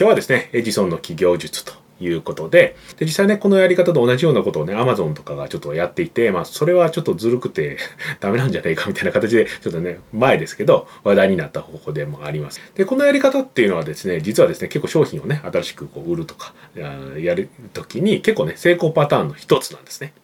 今日はですね、エジソンの企業術ということで、で実際ね、このやり方と同じようなことをね、アマゾンとかがちょっとやっていて、まあ、それはちょっとずるくて ダメなんじゃないかみたいな形で、ちょっとね、前ですけど、話題になった方法でもあります。で、このやり方っていうのはですね、実はですね、結構商品をね、新しくこう売るとか、やるときに結構ね、成功パターンの一つなんですね。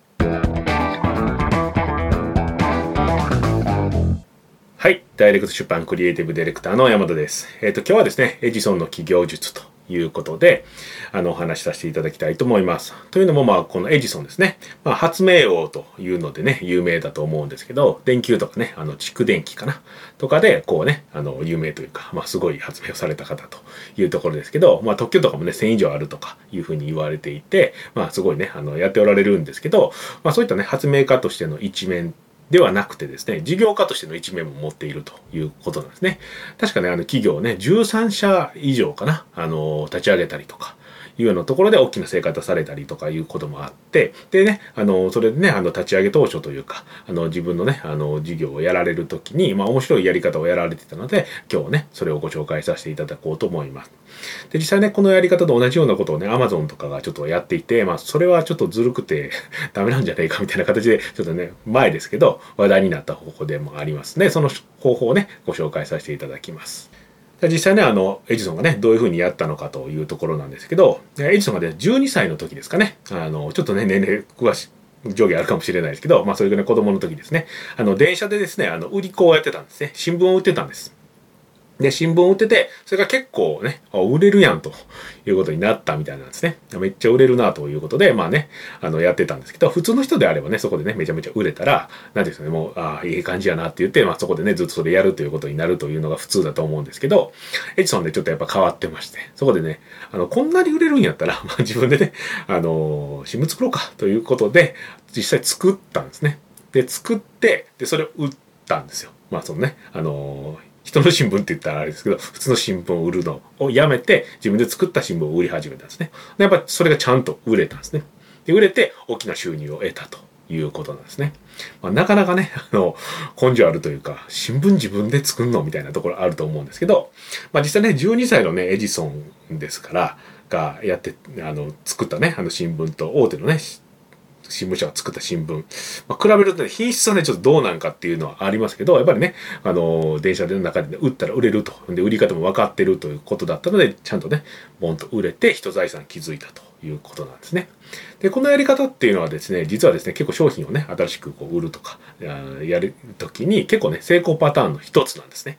はい。ダイレクト出版クリエイティブディレクターの山田です。えっ、ー、と、今日はですね、エジソンの企業術ということで、あの、お話しさせていただきたいと思います。というのも、まあ、このエジソンですね。まあ、発明王というのでね、有名だと思うんですけど、電球とかね、あの、蓄電機かなとかで、こうね、あの、有名というか、まあ、すごい発明をされた方というところですけど、まあ、特許とかもね、1000以上あるとかいうふうに言われていて、まあ、すごいね、あの、やっておられるんですけど、まあ、そういったね、発明家としての一面ではなくてですね、事業家としての一面も持っているということなんですね。確かね、あの企業ね、13社以上かな、あの、立ち上げたりとか、いうようなところで大きな成果出されたりとかいうこともあって、でね、あの、それでね、あの、立ち上げ当初というか、あの、自分のね、あの、事業をやられるときに、まあ、面白いやり方をやられてたので、今日ね、それをご紹介させていただこうと思います。で、実際ね、このやり方と同じようなことをね、Amazon とかがちょっとやっていて、まあ、それはちょっとずるくて ダメなんじゃないかみたいな形で、ちょっとね、前ですけど、話題になった方法でもありますね。その方法をね、ご紹介させていただきます。実際ね、あの、エジソンがね、どういうふうにやったのかというところなんですけど、エジソンがね、12歳の時ですかね、あの、ちょっとね、年齢詳しい、上下あるかもしれないですけど、まあ、それぐらい子供の時ですね、あの、電車でですね、あの、売り子をやってたんですね。新聞を売ってたんです。で、新聞を売ってて、それが結構ね、売れるやんということになったみたいなんですね。めっちゃ売れるなということで、まあね、あの、やってたんですけど、普通の人であればね、そこでね、めちゃめちゃ売れたら、なんですかね、もう、ああ、いい感じやなって言って、まあそこでね、ずっとそれやるということになるというのが普通だと思うんですけど、エジソンでちょっとやっぱ変わってまして、そこでね、あの、こんなに売れるんやったら、まあ自分でね、あの、新聞作ろうかということで、実際作ったんですね。で、作って、で、それを売ったんですよ。まあそのね、あの人の新聞って言ったらあれですけど、普通の新聞を売るのをやめて、自分で作った新聞を売り始めたんですね。でやっぱそれがちゃんと売れたんですね。で、売れて大きな収入を得たということなんですね。まあ、なかなかね、あの、根性あるというか、新聞自分で作るのみたいなところあると思うんですけど、まあ実際ね、12歳のね、エジソンですから、がやって、あの、作ったね、あの新聞と大手のね、新聞社が作った新聞、まあ、比べるとね、品質はね、ちょっとどうなんかっていうのはありますけど、やっぱりね、あの、電車の中で、ね、売ったら売れると。で、売り方も分かってるということだったので、ちゃんとね、ボンと売れて、人財産築いたということなんですね。で、このやり方っていうのはですね、実はですね、結構商品をね、新しくこう売るとか、やるときに結構ね、成功パターンの一つなんですね。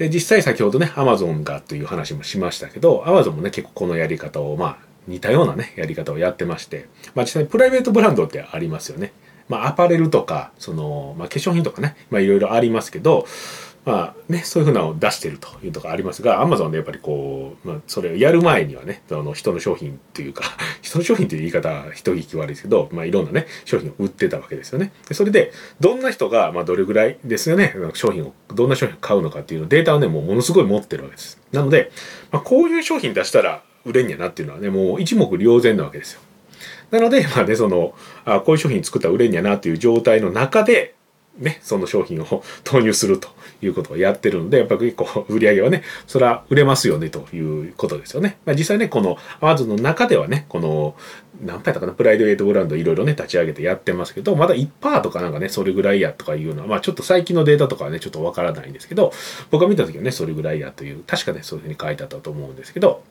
で、実際先ほどね、アマゾンがという話もしましたけど、アマゾンもね、結構このやり方を、まあ、似たようなね、やり方をやってまして、まあ実際にプライベートブランドってありますよね。まあアパレルとか、その、まあ化粧品とかね、まいろいろありますけど、まあね、そういうふうなのを出してるというところありますが、アマゾンでやっぱりこう、まあそれをやる前にはね、その人の商品っていうか、人の商品という言い方は人聞き悪いですけど、まあいろんなね、商品を売ってたわけですよね。でそれで、どんな人が、まあどれぐらいですよね、商品を、どんな商品を買うのかっていうデータをね、もうものすごい持ってるわけです。なので、まあこういう商品出したら、売れんやなっていうのはね、もう一目瞭然なわけですよ。なので、まあね、その、あこういう商品作ったら売れんやなっていう状態の中で、ね、その商品を 投入するということをやってるので、やっぱり結構売り上げはね、それは売れますよねということですよね。まあ、実際ね、この Amazon の中ではね、この、何パーやったかな、プライドエイトブランドいろいろね、立ち上げてやってますけど、まだ1%とかなんかね、それぐらいやとかいうのは、まあちょっと最近のデータとかはね、ちょっとわからないんですけど、僕が見た時はね、それぐらいやという、確かね、そういうふうに書いてあったと思うんですけど、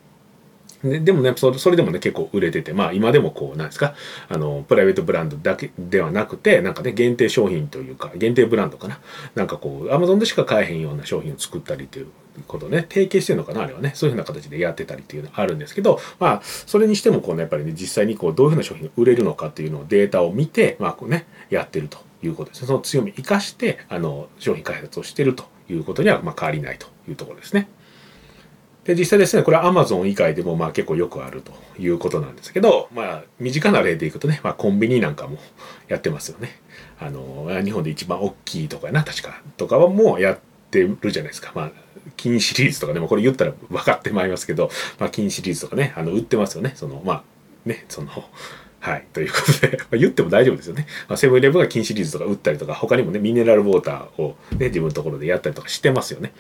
ででもねそれでもね結構売れててまあ今でもこうなんですかあのプライベートブランドだけではなくてなんかね限定商品というか限定ブランドかな。なんかこうアマゾンでしか買えへんような商品を作ったりということね提携してるのかなあれはね。そういうふうな形でやってたりっていうのがあるんですけどまあそれにしてもこうねやっぱりね実際にこうどういうふうな商品が売れるのかっていうのをデータを見てまあこうねやってるということですその強み生かしてあの商品開発をしてるということにはまあ変わりないというところですね。で、実際ですね、これは Amazon 以外でもまあ結構よくあるということなんですけど、まあ、身近な例でいくとね、まあ、コンビニなんかもやってますよね。あの、日本で一番大きいとかな、確か、とかはもうやってるじゃないですか。まあ、金シリーズとかでもこれ言ったら分かってまいりますけど、まあ、金シリーズとかね、あの、売ってますよね。その、まあ、ね、その、はい。ということで、まあ、言っても大丈夫ですよね。まあ、セブンイレブンが金シリーズとか売ったりとか、他にもね、ミネラルウォーターをね、自分のところでやったりとかしてますよね。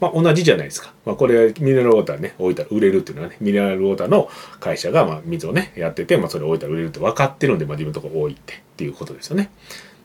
まあ、同じじゃないですか。まあ、これ、ミネラルウォーターね、置いたら売れるっていうのはね、ミネラルウォーターの会社が、まあ、水をね、やってて、まあ、それ置いたら売れるって分かってるんで、まあ、自分のところ置いてっていうことですよね。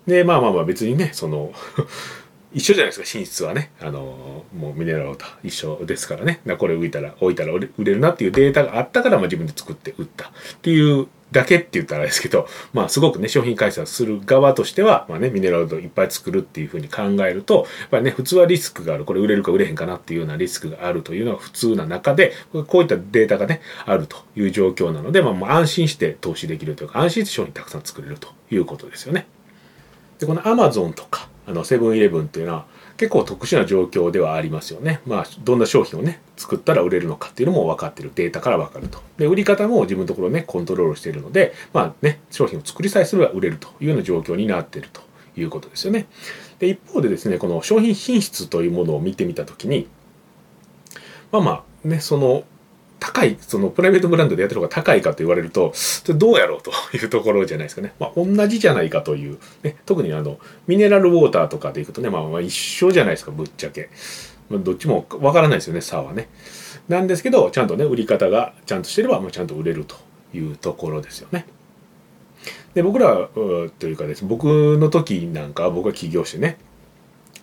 で、まあまあまあ、別にね、その 一緒じゃないですか、寝室はね。あの、もうミネラルウォーター一緒ですからね。これ浮いたら、置いたら売れるなっていうデータがあったから、まあ自分で作って売ったっていうだけって言ったらあれですけど、まあすごくね、商品開発する側としては、まあね、ミネラルウォーターいっぱい作るっていうふうに考えると、やっぱりね、普通はリスクがある。これ売れるか売れへんかなっていうようなリスクがあるというのが普通な中で、こういったデータがね、あるという状況なので、まあもう安心して投資できるというか、安心して商品たくさん作れるということですよね。で、この Amazon とか、あの、セブンイレブンっていうのは、結構特殊な状況ではありますよね。まあ、どんな商品をね、作ったら売れるのかっていうのも分かってる。データから分かると。で、売り方も自分のところね、コントロールしているので、まあね、商品を作りさえすれば売れるというような状況になっているということですよね。で、一方でですね、この商品品質というものを見てみたときに、まあまあ、ね、その高い、そのプライベートブランドでやってる方が高いかと言われると、どうやろうというところじゃないですかね。まあ、同じじゃないかという、ね、特にあの、ミネラルウォーターとかでいくとね、まあ、まあ一緒じゃないですか、ぶっちゃけ。まあ、どっちもわからないですよね、差はね。なんですけど、ちゃんとね、売り方がちゃんとしてれば、まあ、ちゃんと売れるというところですよね。で、僕らというかですね、僕の時なんかは僕は起業してね、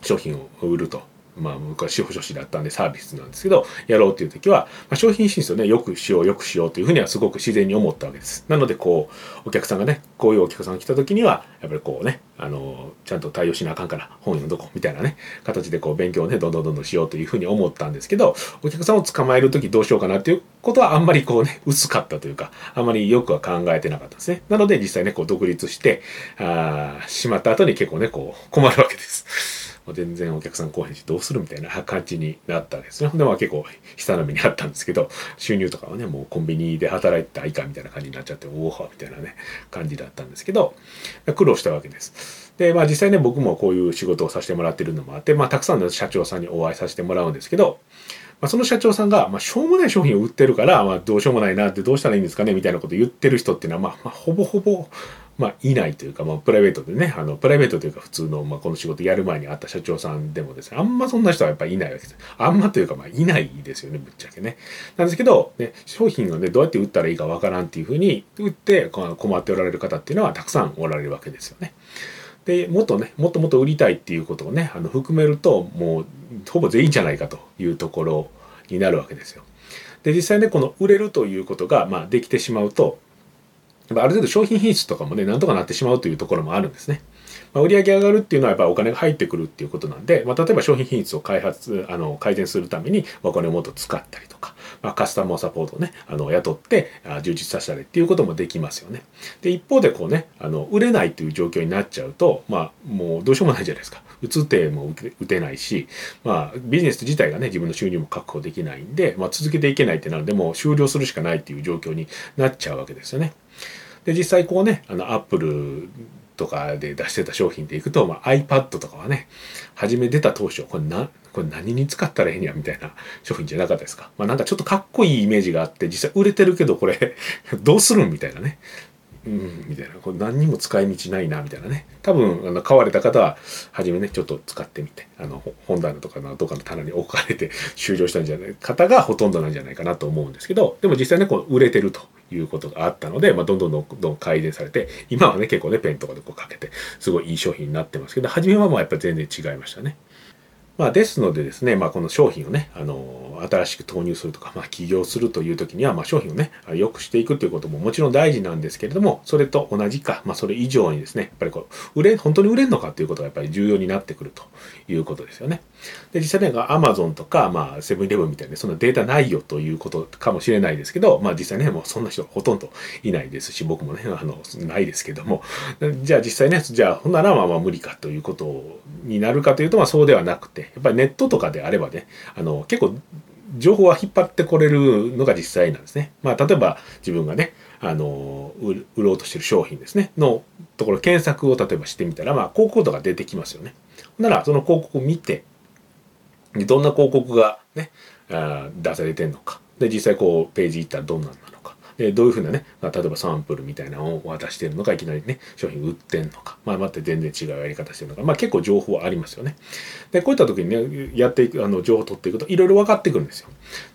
商品を売るとまあ僕は司法書士だったんでサービスなんですけど、やろうっていう時は、まあ、商品進出をね、よくしよう、よくしようというふうにはすごく自然に思ったわけです。なのでこう、お客さんがね、こういうお客さんが来た時には、やっぱりこうね、あの、ちゃんと対応しなあかんから本読んどこみたいなね、形でこう勉強をね、どんどんどんどんしようというふうに思ったんですけど、お客さんを捕まえる時どうしようかなっていうことはあんまりこうね、薄かったというか、あんまりよくは考えてなかったですね。なので実際ね、こう独立して、あしまった後に結構ね、こう困るわけです。全然お客さん来へんしどうするみたいな 感じになったんですね。ほんでまあ結構悲惨な目にあったんですけど 収入とかはねもうコンビニで働いてたらいかんみたいな感じになっちゃっておおみたいなね感じだったんですけど苦労したわけです。でまあ実際ね僕もこういう仕事をさせてもらってるのもあってまあたくさんの社長さんにお会いさせてもらうんですけどまあ、その社長さんが、まあ、しょうもない商品を売ってるから、まあ、どうしようもないなってどうしたらいいんですかねみたいなことを言ってる人っていうのは、まあ、まあ、ほぼほぼ、まあ、いないというか、まあ、プライベートでね、あの、プライベートというか普通の、まあ、この仕事やる前に会った社長さんでもですね、あんまそんな人はやっぱりいないわけです。あんまというか、まあ、いないですよね、ぶっちゃけね。なんですけど、ね、商品をね、どうやって売ったらいいかわからんっていうふうに、売って困っておられる方っていうのはたくさんおられるわけですよね。で、もっとね、もっともっと売りたいっていうことをね、あの、含めると、もう、ほぼ全員じゃないかというところになるわけですよ。で、実際ね、この売れるということが、まあ、できてしまうと、ある程度商品品質とかもね、なんとかなってしまうというところもあるんですね。まあ、売上上がるっていうのはやっぱお金が入ってくるっていうことなんで、まあ、例えば商品品質を開発、あの、改善するためにお金をもっと使ったりとか、まあ、カスタマーサポートをね、あの、雇ってあ充実させたりっていうこともできますよね。で、一方でこうね、あの、売れないという状況になっちゃうと、まあ、もうどうしようもないじゃないですか。打つ手も打てないし、まあ、ビジネス自体がね、自分の収入も確保できないんで、まあ、続けていけないってなるで、もう終了するしかないっていう状況になっちゃうわけですよね。で実際こうねあのアップルとかで出してた商品でいくと、まあ、iPad とかはね初め出た当初これなこれ何に使ったらええんやみたいな 商品じゃなかったですか？まあなんかちょっとかっこいいイメージがあって実際売れてるけどこれ どうするんみたいなね。うん、みたいな。これ何にも使い道ないな、みたいなね。多分、あの、買われた方は、初めね、ちょっと使ってみて、あの、本棚とかのどっかの棚に置かれて 終了したんじゃない方がほとんどなんじゃないかなと思うんですけど、でも実際ね、こう、売れてるということがあったので、まあ、どんどんどんどん改善されて、今はね、結構ね、ペンとかでこうかけて、すごいいい商品になってますけど、初めはまあやっぱ全然違いましたね。まあ、ですのでですね、まあ、この商品をね、あの、新しく投入するとか、まあ、起業するという時には、まあ、商品をね、良くしていくということももちろん大事なんですけれども、それと同じか、まあ、それ以上にですね、やっぱりこう、売れ、本当に売れるのかということがやっぱり重要になってくるということですよね。で、実際ね、アマゾンとか、まあ、セブンイレブンみたいな、そんなデータないよということかもしれないですけど、まあ、実際ね、もうそんな人ほとんどいないですし、僕もね、あの、ないですけども、じゃあ実際ね、じゃあ、ほんならまあまあ無理かということになるかというと、まあ、そうではなくて、やっぱりネットとかであればね、あの、結構、情報は引っ張ってこれるのが実際なんですね。まあ、例えば自分がね、あの、売ろうとしてる商品ですね、のところ検索を例えばしてみたら、まあ、広告とか出てきますよね。なら、その広告を見て、どんな広告がね、あ出されてんのか。で、実際こう、ページ行ったらどんなんなのか。でどういうふうなね、まあ、例えばサンプルみたいなのを渡してるのかいきなりね商品売ってんのか、まあ、また全然違うやり方してるのか、まあ、結構情報ありますよね。でこういった時にねやっていくあの情報を取っていくといろいろ分かってくるんですよ。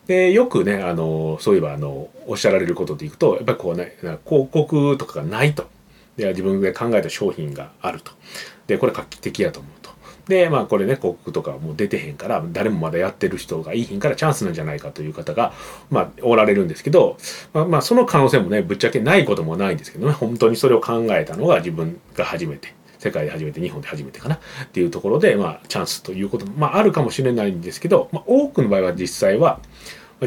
でよくねあのそういえばあのおっしゃられることでいくとやっぱりこうね広告とかがないと。で自分で考えた商品があると。でこれ画期的やと思うと。でまあこれね広告とかもう出てへんから誰もまだやってる人がいいひんからチャンスなんじゃないかという方がまあおられるんですけどまあ、まあ、その可能性もねぶっちゃけないこともないんですけどね。本当にそれを考えたのが自分が初めて世界で初めて日本で初めてかなっていうところでまあチャンスということもまああるかもしれないんですけど、まあ、多くの場合は実際は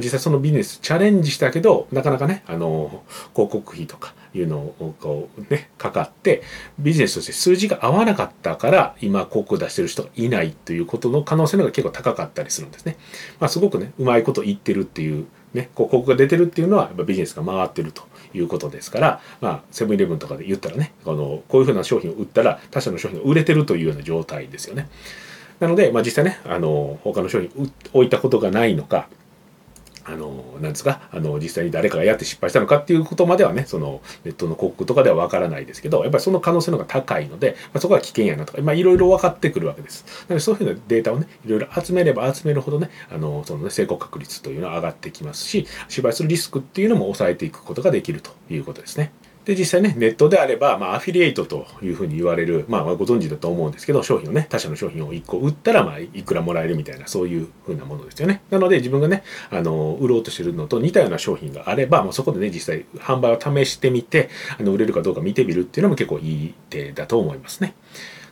実際そのビジネスチャレンジしたけどなかなかねあの広告費とかいうのをこうねかかってビジネスとして数字が合わなかったから今広告出してる人がいないということの可能性の方が結構高かったりするんですね。まあ、すごくねうまいこと言ってるっていうね広告が出てるっていうのはやっぱビジネスが回ってるということですから、まあ、セブンイレブンとかで言ったらねこのこういうふうな商品を売ったら他社の商品が売れてるというような状態ですよね。なので、まあ、実際ねあの他の商品を置いたことがないのかあの、なんですか、あの、実際に誰かがやって失敗したのかっていうことまではね、その、ネットの広告とかではわからないですけど、やっぱりその可能性の方が高いので、まあ、そこは危険やなとか、まあ、いろいろ分かってくるわけです。なので、そういうふうなデータをね、いろいろ集めれば集めるほどね、あの、そのね、成功確率というのは上がってきますし、失敗するリスクっていうのも抑えていくことができるということですね。で、実際ね、ネットであれば、まあ、アフィリエイトというふうに言われる、まあ、ご存知だと思うんですけど、商品をね、他社の商品を1個売ったら、まあ、いくらもらえるみたいな、そういうふうなものですよね。なので、自分がね、あの、売ろうとしてるのと似たような商品があれば、もうそこでね、実際、販売を試してみて、あの、売れるかどうか見てみるっていうのも結構いい手だと思いますね。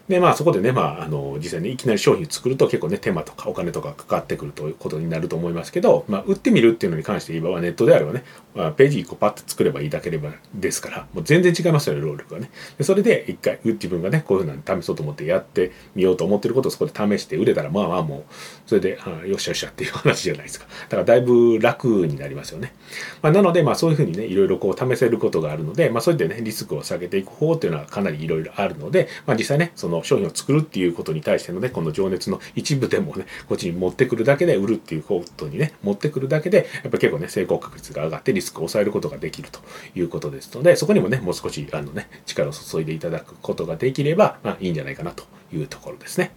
で、まあそこでね、まあ、あの、実際にいきなり商品作ると結構ね、手間とかお金とかかかってくるということになると思いますけど、まあ、売ってみるっていうのに関して言えば、ネットであればね、まあ、ページ1個パッと作ればいいだければですから、もう全然違いますよね、労力がね。でそれで一回、自分がね、こういうふうな試そうと思ってやってみようと思ってることをそこで試して売れたら、まあまあもう、それで、あよっしゃよっしゃっていう話じゃないですか。だからだいぶ楽になりますよね。まあ、なので、まあそういうふうにね、いろいろこう試せることがあるので、まあそういったね、リスクを下げていく方っていうのはかなりいろいろあるので、まあ実際ね、その商品を作るっていうことに対してのね、この情熱の一部でもね、こっちに持ってくるだけで売るっていうことにね、持ってくるだけで、やっぱ結構ね、成功確率が上がってリスクを抑えることができるということですので、そこにもね、もう少しあのね、力を注いでいただくことができれば、まあいいんじゃないかなというところですね。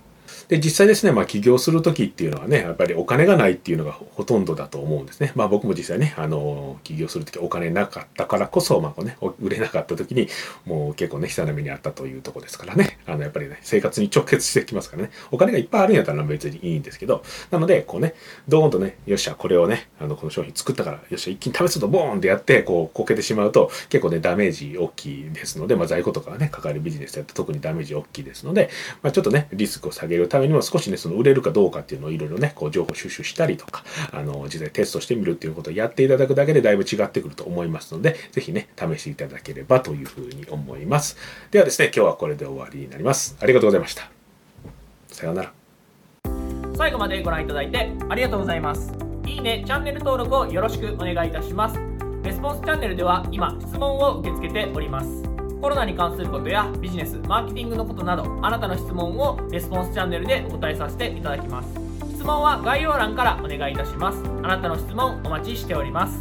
で、実際ですね、まあ起業するときっていうのはね、やっぱりお金がないっていうのがほとんどだと思うんですね。まあ僕も実際ね、あの、起業するときお金なかったからこそ、まあね、売れなかったときに、もう結構ね、悲惨な目にあったというとこですからね、あの、やっぱりね、生活に直結してきますからね、お金がいっぱいあるんやったら別にいいんですけど、なので、こうね、ドーンとね、よっしゃ、これをね、あの、この商品作ったから、よっしゃ、一気に試すとボーンってやって、こう、こけてしまうと、結構ね、ダメージ大きいですので、まあ在庫とかね、かかるビジネスやったら特にダメージ大きいですので、まあちょっとね、リスクを下げるるためにも少しね、その売れるかどうかっていうのをいろいろね、こう情報収集したりとか、あの、実際テストしてみるっていうことをやっていただくだけでだいぶ違ってくると思いますので、ぜひね、試していただければというふうに思います。ではですね、今日はこれで終わりになります。ありがとうございました。さようなら。最後までご覧いただいてありがとうございます。いいね、チャンネル登録をよろしくお願いいたします。レスポンスチャンネルでは今、質問を受け付けております。コロナに関することやビジネス、マーケティングのことなど、あなたの質問をレスポンスチャンネルでお答えさせていただきます。質問は概要欄からお願いいたします。あなたの質問お待ちしております。